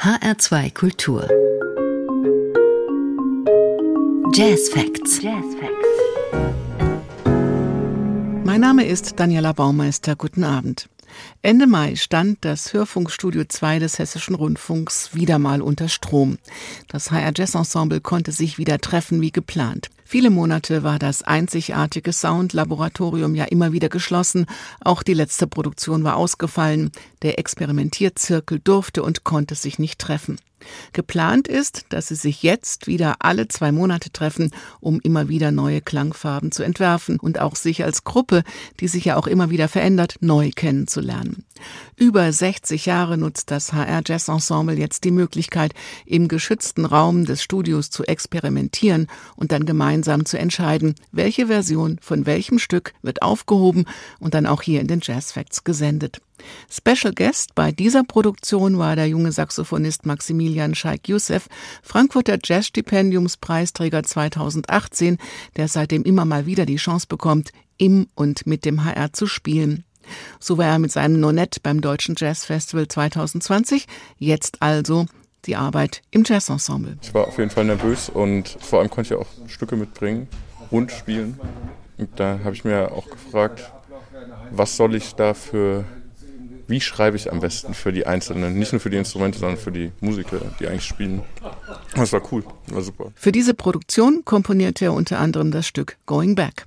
HR2 Kultur. Jazz Facts. Jazz Facts. Mein Name ist Daniela Baumeister. Guten Abend. Ende Mai stand das Hörfunkstudio 2 des Hessischen Rundfunks wieder mal unter Strom. Das HR Jazz Ensemble konnte sich wieder treffen wie geplant. Viele Monate war das einzigartige Soundlaboratorium ja immer wieder geschlossen. Auch die letzte Produktion war ausgefallen. Der Experimentierzirkel durfte und konnte sich nicht treffen. Geplant ist, dass sie sich jetzt wieder alle zwei Monate treffen, um immer wieder neue Klangfarben zu entwerfen und auch sich als Gruppe, die sich ja auch immer wieder verändert, neu kennenzulernen. Über 60 Jahre nutzt das HR Jazz Ensemble jetzt die Möglichkeit, im geschützten Raum des Studios zu experimentieren und dann gemeinsam zu entscheiden, welche Version von welchem Stück wird aufgehoben und dann auch hier in den Jazz Facts gesendet. Special Guest bei dieser Produktion war der junge Saxophonist Maximilian Scheik Youssef, Frankfurter Jazzstipendiumspreisträger 2018, der seitdem immer mal wieder die Chance bekommt, im und mit dem HR zu spielen. So war er mit seinem Nonett beim Deutschen Jazz Festival 2020, jetzt also die Arbeit im Jazzensemble. Ich war auf jeden Fall nervös und vor allem konnte ich auch Stücke mitbringen, rund spielen. Und da habe ich mir auch gefragt, was soll ich da für wie schreibe ich am besten für die Einzelnen, nicht nur für die Instrumente, sondern für die Musiker, die eigentlich spielen. Das war cool, war super. Für diese Produktion komponierte er unter anderem das Stück Going Back.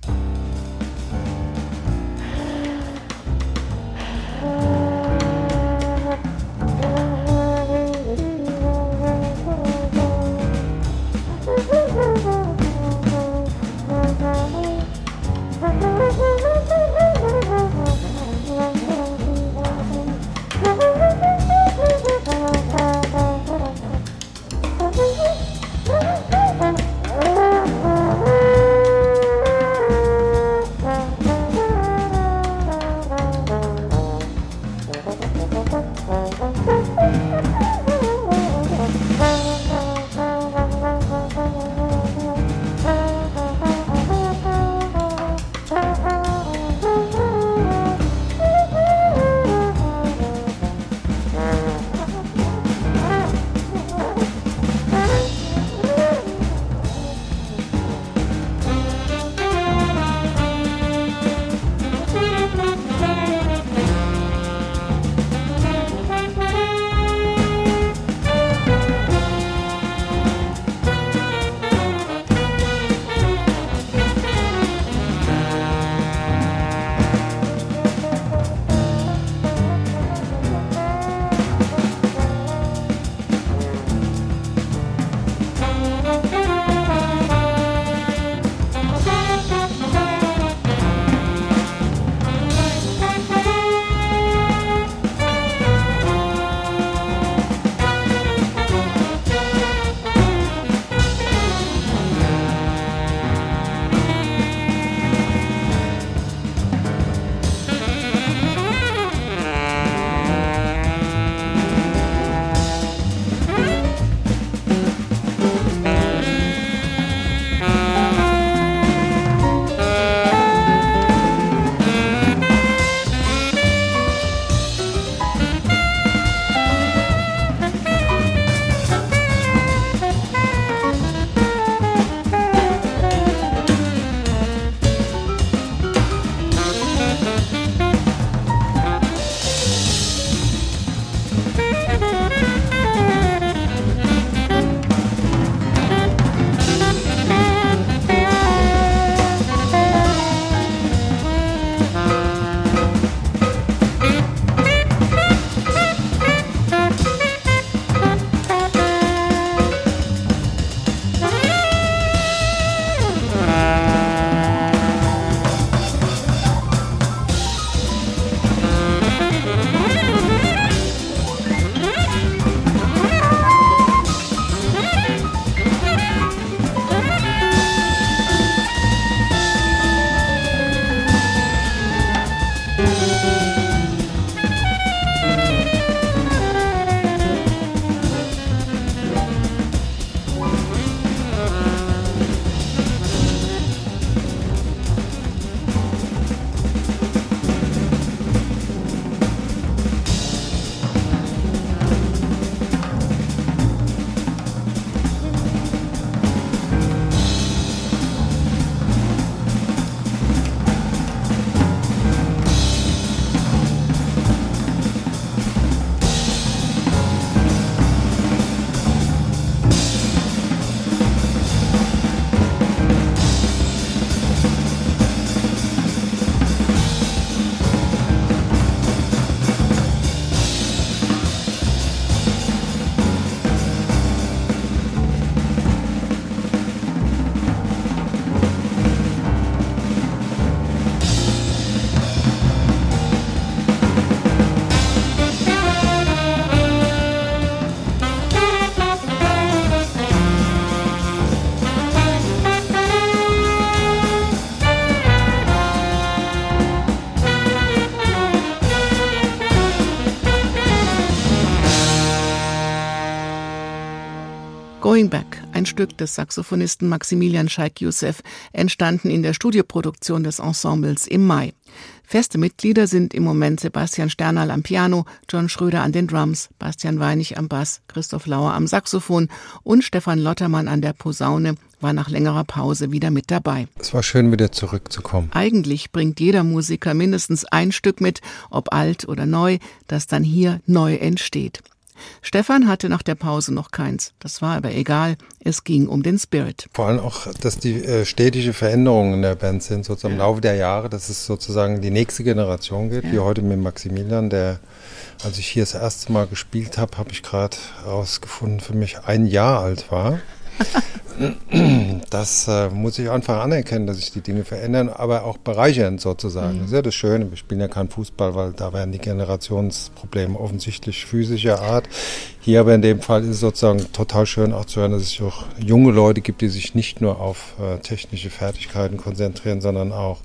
Stück des Saxophonisten Maximilian Scheik Youssef, entstanden in der Studioproduktion des Ensembles im Mai. Feste Mitglieder sind im Moment Sebastian Sternerl am Piano, John Schröder an den Drums, Bastian Weinig am Bass, Christoph Lauer am Saxophon und Stefan Lottermann an der Posaune war nach längerer Pause wieder mit dabei. Es war schön, wieder zurückzukommen. Eigentlich bringt jeder Musiker mindestens ein Stück mit, ob alt oder neu, das dann hier neu entsteht. Stefan hatte nach der Pause noch keins. Das war aber egal. Es ging um den Spirit. Vor allem auch, dass die äh, stetige Veränderungen in der Band sind, sozusagen ja. im Laufe der Jahre, dass es sozusagen die nächste Generation geht, ja. wie heute mit Maximilian, der, als ich hier das erste Mal gespielt habe, habe ich gerade herausgefunden, für mich ein Jahr alt war. das äh, muss ich einfach anerkennen, dass sich die Dinge verändern, aber auch bereichern sozusagen. Mhm. Das ist ja das Schöne. Wir spielen ja keinen Fußball, weil da werden die Generationsprobleme offensichtlich physischer Art. Hier aber in dem Fall ist es sozusagen total schön auch zu hören, dass es auch junge Leute gibt, die sich nicht nur auf äh, technische Fertigkeiten konzentrieren, sondern auch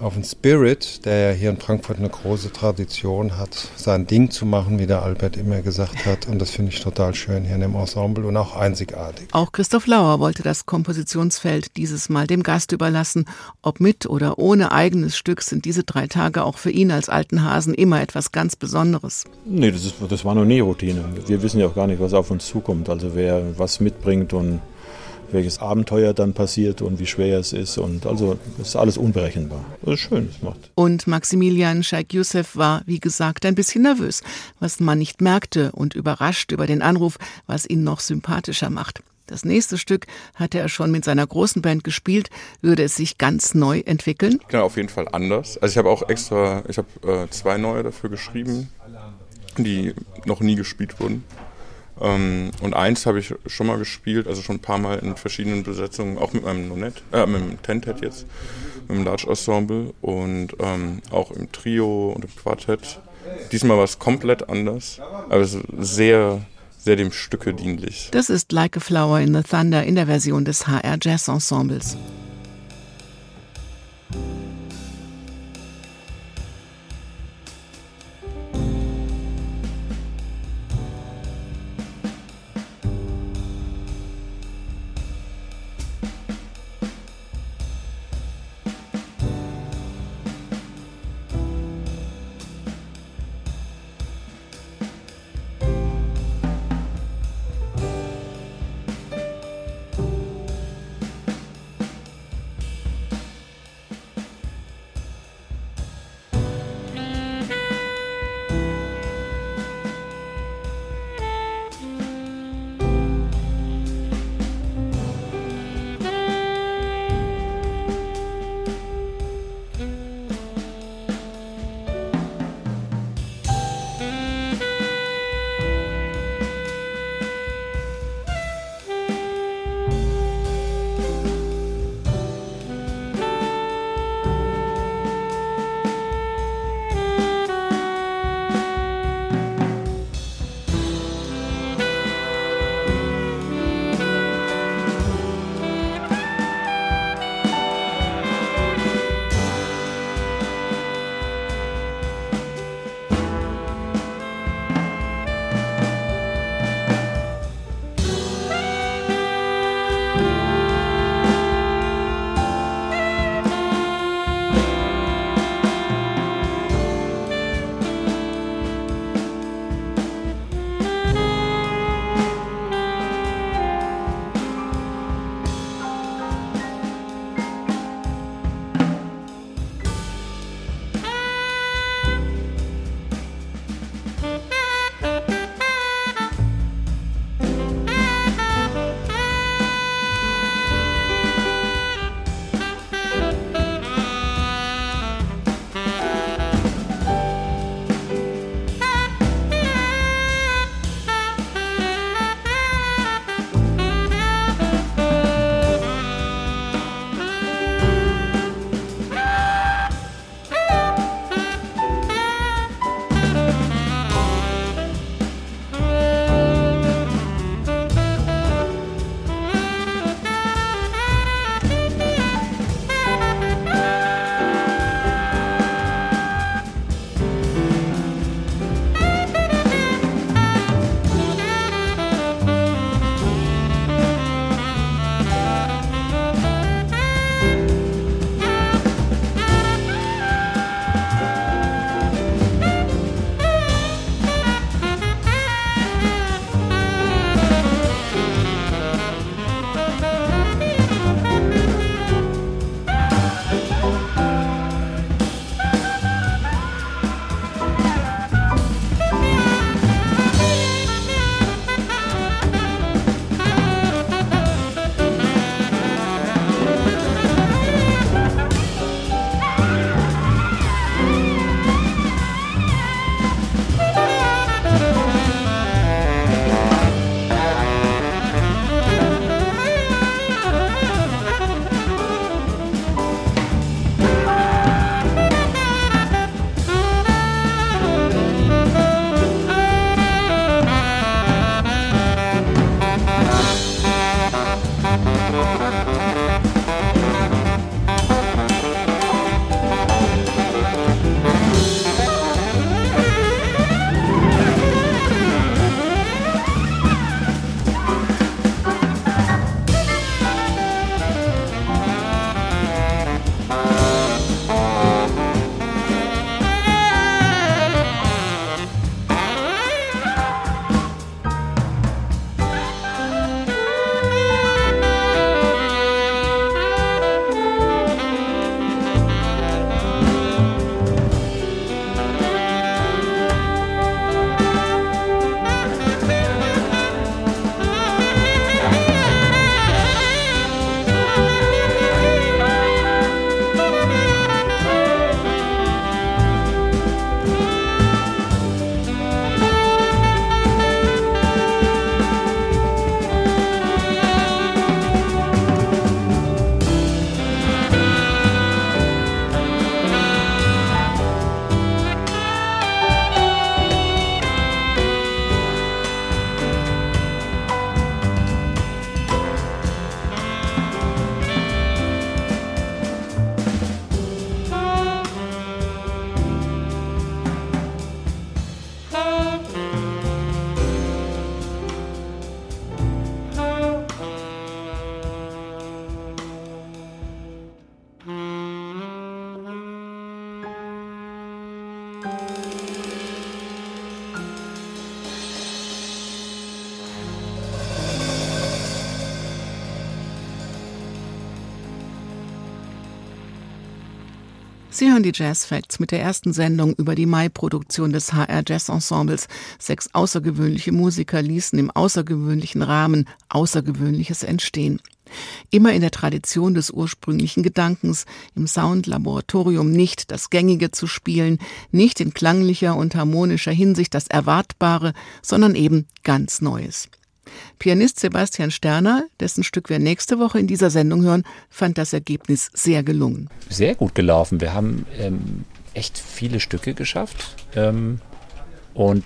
auf den Spirit, der ja hier in Frankfurt eine große Tradition hat, sein Ding zu machen, wie der Albert immer gesagt hat. Und das finde ich total schön hier in dem Ensemble und auch einzigartig. Auch Christoph Lauer wollte das Kompositionsfeld dieses Mal dem Gast überlassen. Ob mit oder ohne eigenes Stück sind diese drei Tage auch für ihn als alten Hasen immer etwas ganz Besonderes. Nee, das, ist, das war noch nie Routine. Wir wissen ja auch gar nicht, was auf uns zukommt. Also wer was mitbringt und welches Abenteuer dann passiert und wie schwer es ist. Und also es ist alles unberechenbar. Das ist schön, das macht. Und Maximilian Scheik Youssef war, wie gesagt, ein bisschen nervös, was man nicht merkte und überrascht über den Anruf, was ihn noch sympathischer macht. Das nächste Stück hatte er schon mit seiner großen Band gespielt. Würde es sich ganz neu entwickeln? Genau, auf jeden Fall anders. Also ich habe auch extra, ich habe äh, zwei neue dafür geschrieben, die noch nie gespielt wurden. Ähm, und eins habe ich schon mal gespielt, also schon ein paar Mal in verschiedenen Besetzungen, auch mit meinem Nonet, äh, mit dem Tentet jetzt, mit dem Large Ensemble und ähm, auch im Trio und im Quartett. Diesmal war es komplett anders, aber sehr, sehr dem Stücke dienlich. Das ist Like a Flower in the Thunder in der Version des HR Jazz Ensembles. Sie hören die Jazz Facts mit der ersten Sendung über die Mai-Produktion des HR Jazz Ensembles. Sechs außergewöhnliche Musiker ließen im außergewöhnlichen Rahmen Außergewöhnliches entstehen. Immer in der Tradition des ursprünglichen Gedankens, im Soundlaboratorium nicht das Gängige zu spielen, nicht in klanglicher und harmonischer Hinsicht das Erwartbare, sondern eben ganz Neues. Pianist Sebastian Sterner, dessen Stück wir nächste Woche in dieser Sendung hören, fand das Ergebnis sehr gelungen. Sehr gut gelaufen. Wir haben ähm, echt viele Stücke geschafft ähm, und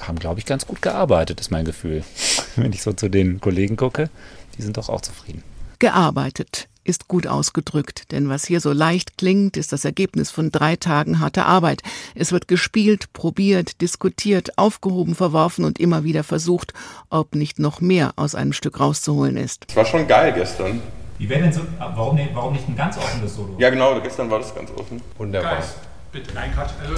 haben, glaube ich, ganz gut gearbeitet, ist mein Gefühl. Wenn ich so zu den Kollegen gucke, die sind doch auch zufrieden. Gearbeitet ist gut ausgedrückt, denn was hier so leicht klingt, ist das Ergebnis von drei Tagen harter Arbeit. Es wird gespielt, probiert, diskutiert, aufgehoben, verworfen und immer wieder versucht, ob nicht noch mehr aus einem Stück rauszuholen ist. Es war schon geil gestern. Wie wäre denn so, warum, nicht, warum nicht ein ganz offenes Solo? Ja, genau, gestern war das ganz offen. Wunderbar. Geist, bitte, nein, Quatsch. Also,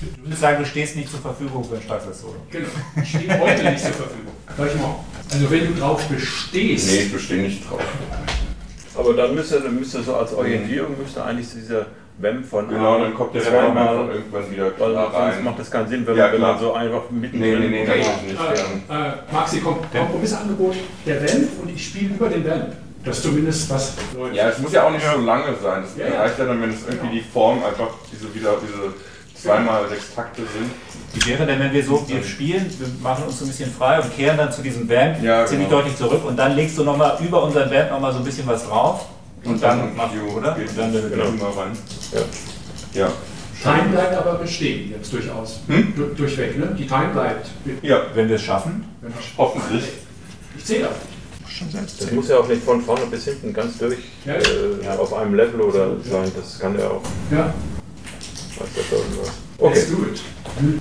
Du würdest sagen, du stehst nicht zur Verfügung für ein starkes Solo. genau, ich stehe heute nicht zur Verfügung. Gleich mal. Also, wenn du drauf bestehst, Nee, ich bestehe nicht drauf. Aber dann müsste, dann müsste so als Orientierung müsste eigentlich dieser WEM von Genau, dann kommt der zweimal, Raum einfach irgendwann wieder weil klar sonst rein. macht das keinen Sinn, wenn, Ja, man, wenn man so einfach mitten Nee, nee, nee, okay, natürlich nicht. äh, äh, Maxi, Kom Kompromissangebot, der Vamp und ich spiele über den Vamp. Das ist zumindest was läuft. Ja, es muss ja auch nicht so lange sein. Das Ja, ja. reicht ja dann, wenn es irgendwie die Form einfach diese wieder diese zweimal sechs Takte sind. Wie wäre denn, wenn wir so, wir spielen, wir machen uns so ein bisschen frei und kehren dann zu diesem Vamp Ja, ziemlich genau. deutlich zurück und dann legst du nochmal über unseren Vamp nochmal so ein bisschen was drauf und, dann machst du, oder? geht Und dann dann genau. immer rein. Ja. Time bleibt aber bestehen, jetzt durchaus. Hm? Du, durchweg, ne? Die Time bleibt. Ja, Wenn wir es schaffen, hoffentlich. ich zähle auf dich. Schon selbst Das muss ja auch nicht von vorne bis hinten ganz durch Ja, äh, ja. auf einem Level oder sein. Das kann ja auch. Ja, Okay, do it.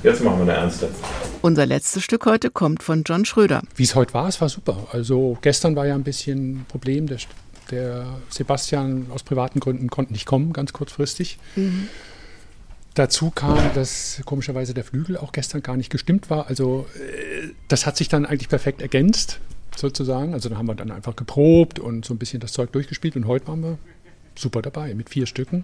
Jetzt machen wir eine ernste. Unser letztes Stück heute kommt von John Schröder. Wie es heute war, es war super. Also gestern war ja ein bisschen ein Problem. Der, der Sebastian aus privaten Gründen konnte nicht kommen, ganz kurzfristig. Dazu kam, dass komischerweise der Flügel auch gestern gar nicht gestimmt war. Also äh, das hat sich dann eigentlich perfekt ergänzt, sozusagen. Also da haben wir dann einfach geprobt und so ein bisschen das Zeug durchgespielt. Und heute waren wir super dabei mit vier Stücken.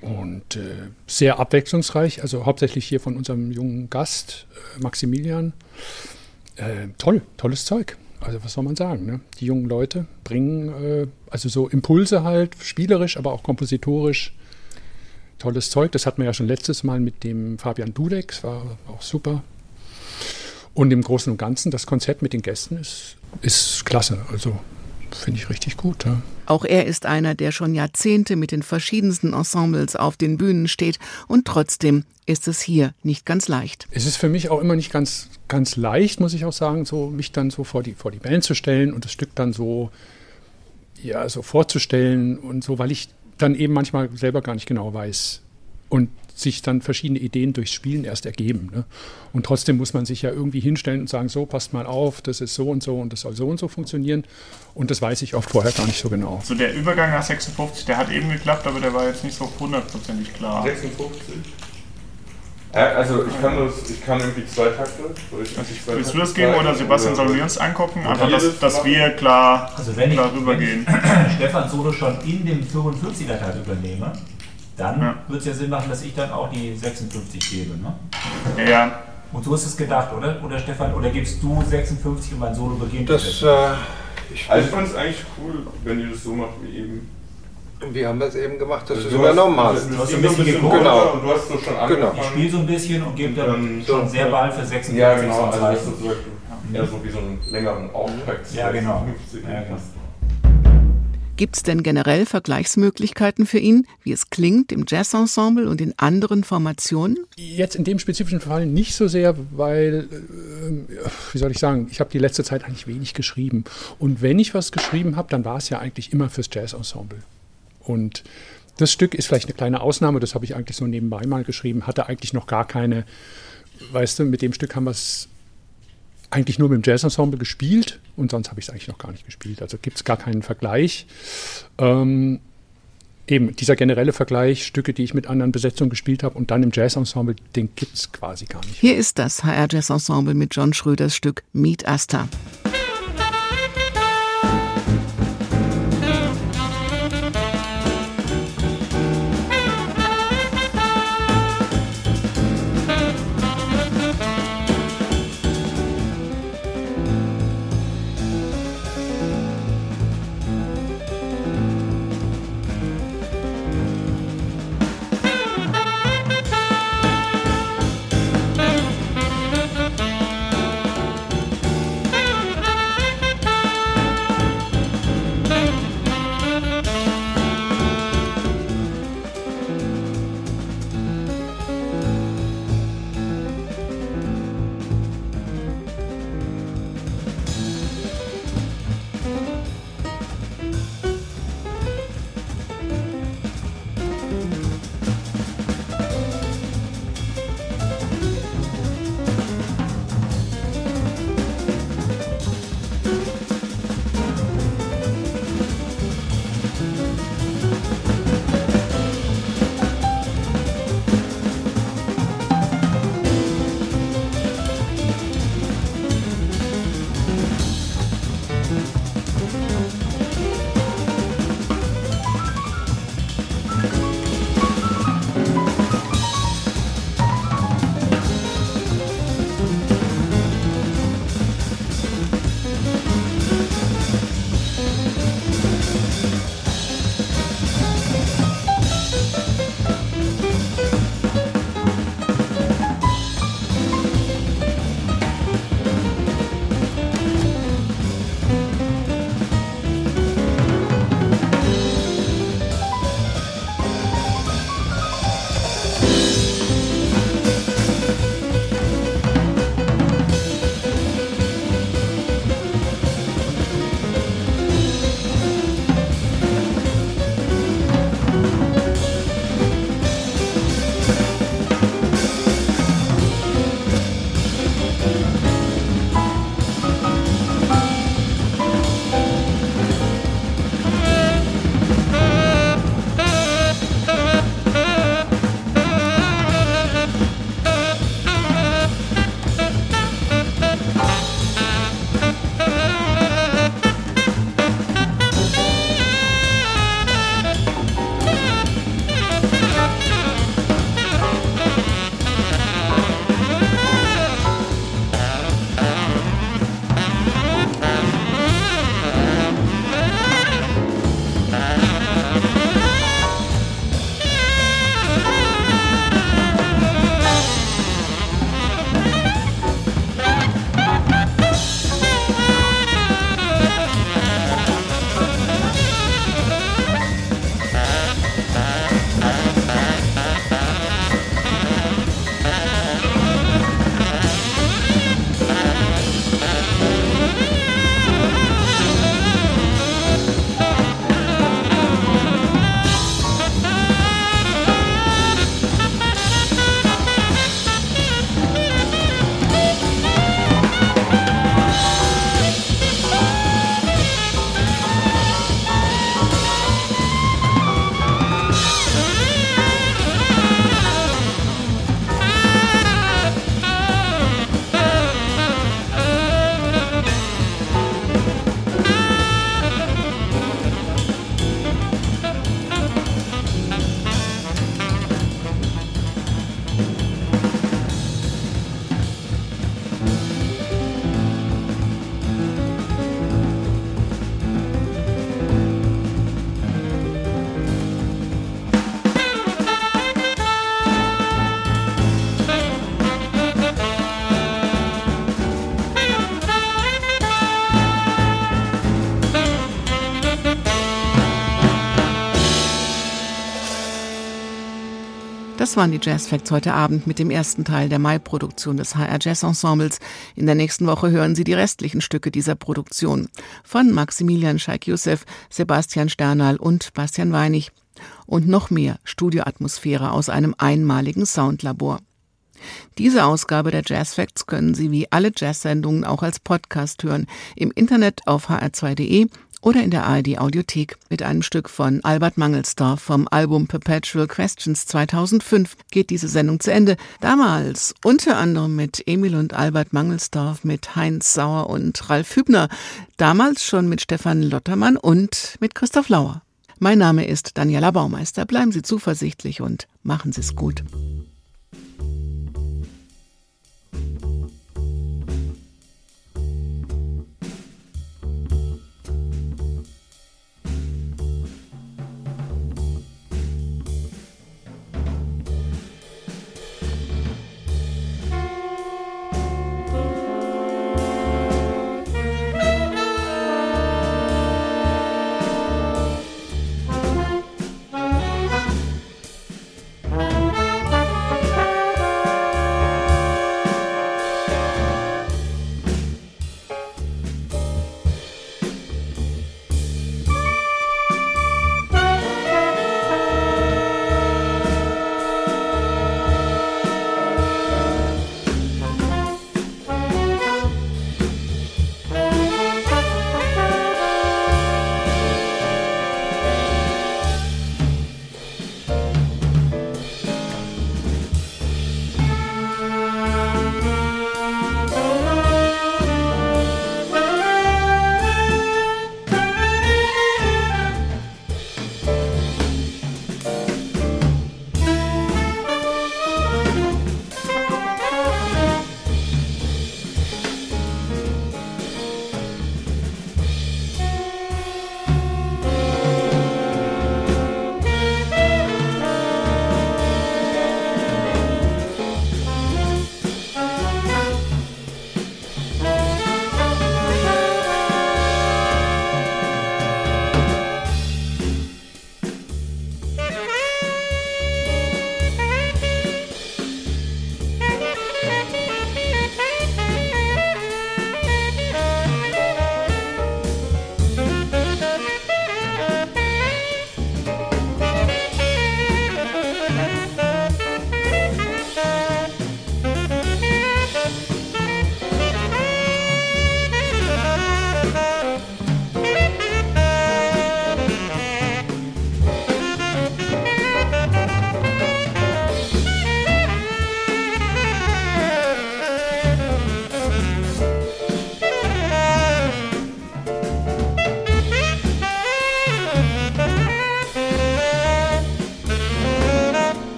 Und äh, sehr abwechslungsreich, also hauptsächlich hier von unserem jungen Gast, äh, Maximilian. Äh, toll, tolles Zeug. Also was soll man sagen? Ne? Die jungen Leute bringen äh, also so Impulse halt, spielerisch, aber auch kompositorisch. Tolles Zeug. Das hatten wir ja schon letztes Mal mit dem Fabian Dudek, das war auch super. Und im Großen und Ganzen, das Konzept mit den Gästen ist, ist klasse. Also finde ich richtig gut. Ja. Auch er ist einer, der schon Jahrzehnte mit den verschiedensten Ensembles auf den Bühnen steht und trotzdem ist es hier nicht ganz leicht. Es ist für mich auch immer nicht ganz, ganz leicht, muss ich auch sagen, so mich dann so vor die, vor die Band zu stellen und das Stück dann so, ja, so vorzustellen und so, weil ich dann eben manchmal selber gar nicht genau weiß und sich dann verschiedene Ideen durchs Spielen erst ergeben. Ne? Und trotzdem muss man sich ja irgendwie hinstellen und sagen, so, passt mal auf, das ist so und so und das soll so und so funktionieren. Und das weiß ich oft vorher gar nicht so genau. So der Übergang nach 56, der hat eben geklappt, aber der war jetzt nicht so hundertprozentig klar. 56. Äh, also ich kann das, ich kann irgendwie zwei Takte. Ich irgendwie zwei Willst du Takte das geben oder? Sebastian sollen wir uns angucken? Einfach, dass, das dass wir klar also wenn ich, darüber wenn gehen. ich Stefan Solo schon in dem 55er Teil übernehme, dann Ja. wird es ja Sinn machen, dass ich dann auch die 56 gebe. Ne? Ja, Und so ist es gedacht, oder? Oder Stefan, oder gibst du 56 und mein Solo beginnt? Das, mit äh, ich, Also ich fand es eigentlich cool, wenn ihr das so macht wie eben. wie haben wir es eben gemacht, dass Also du es übernommen Du hast? hast, Du hast ein bisschen geguckt. Genau. Und du hast so schon Genau. angefangen. Ich spiele so ein bisschen und gebe dann, schon so. sehr bald für 56 Ja, genau. Also das ist so eher so wie so einen längeren Auftakt. Ja, genau. 50 Ja, genau. Gibt es denn generell Vergleichsmöglichkeiten für ihn, wie es klingt im Jazzensemble und in anderen Formationen? Jetzt in dem spezifischen Fall nicht so sehr, weil, äh, wie soll ich sagen, ich habe die letzte Zeit eigentlich wenig geschrieben. Und wenn ich was geschrieben habe, dann war es ja eigentlich immer fürs Jazzensemble. Und das Stück ist vielleicht eine kleine Ausnahme, das habe ich eigentlich so nebenbei mal geschrieben, hatte eigentlich noch gar keine, weißt du, mit dem Stück haben wir es eigentlich nur mit dem Jazzensemble gespielt und sonst habe ich es eigentlich noch gar nicht gespielt. Also gibt es gar keinen Vergleich. Ähm, eben dieser generelle Vergleich, Stücke, die ich mit anderen Besetzungen gespielt habe und dann im Jazzensemble, den gibt es quasi gar nicht. Hier ist das HR Jazz Ensemble mit John Schröders Stück Meet Asta. Das waren die Jazz Facts heute Abend mit dem ersten Teil der Mai-Produktion des HR Jazz Ensembles. In der nächsten Woche hören Sie die restlichen Stücke dieser Produktion von Maximilian Scheik-Youssef, Sebastian Sternal und Bastian Weinig. Und noch mehr Studioatmosphäre aus einem einmaligen Soundlabor. Diese Ausgabe der Jazz Facts können Sie wie alle Jazz-Sendungen auch als Podcast hören, im Internet auf hr2.de oder in der ARD Audiothek mit einem Stück von Albert Mangelsdorf vom Album Perpetual Questions 2005 geht diese Sendung zu Ende. Damals unter anderem mit Emil und Albert Mangelsdorf, mit Heinz Sauer und Ralf Hübner, damals schon mit Stefan Lottermann und mit Christoph Lauer. Mein Name ist Daniela Baumeister. Bleiben Sie zuversichtlich und machen Sie es gut.